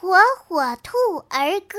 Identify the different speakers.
Speaker 1: 火火兔儿歌。